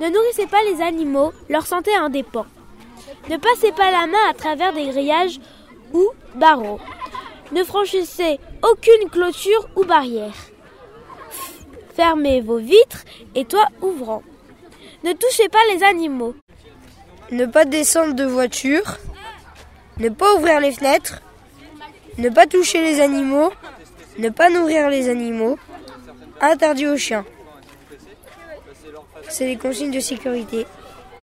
Ne nourrissez pas les animaux, leur santé en dépend. Ne passez pas la main à travers des grillages ou barreaux. Ne franchissez aucune clôture ou barrière. Fermez vos vitres et toits ouvrants. Ne touchez pas les animaux. Ne pas descendre de voiture. Ne pas ouvrir les fenêtres. Ne pas toucher les animaux. Ne pas nourrir les animaux. Interdit aux chiens. C'est les consignes de sécurité.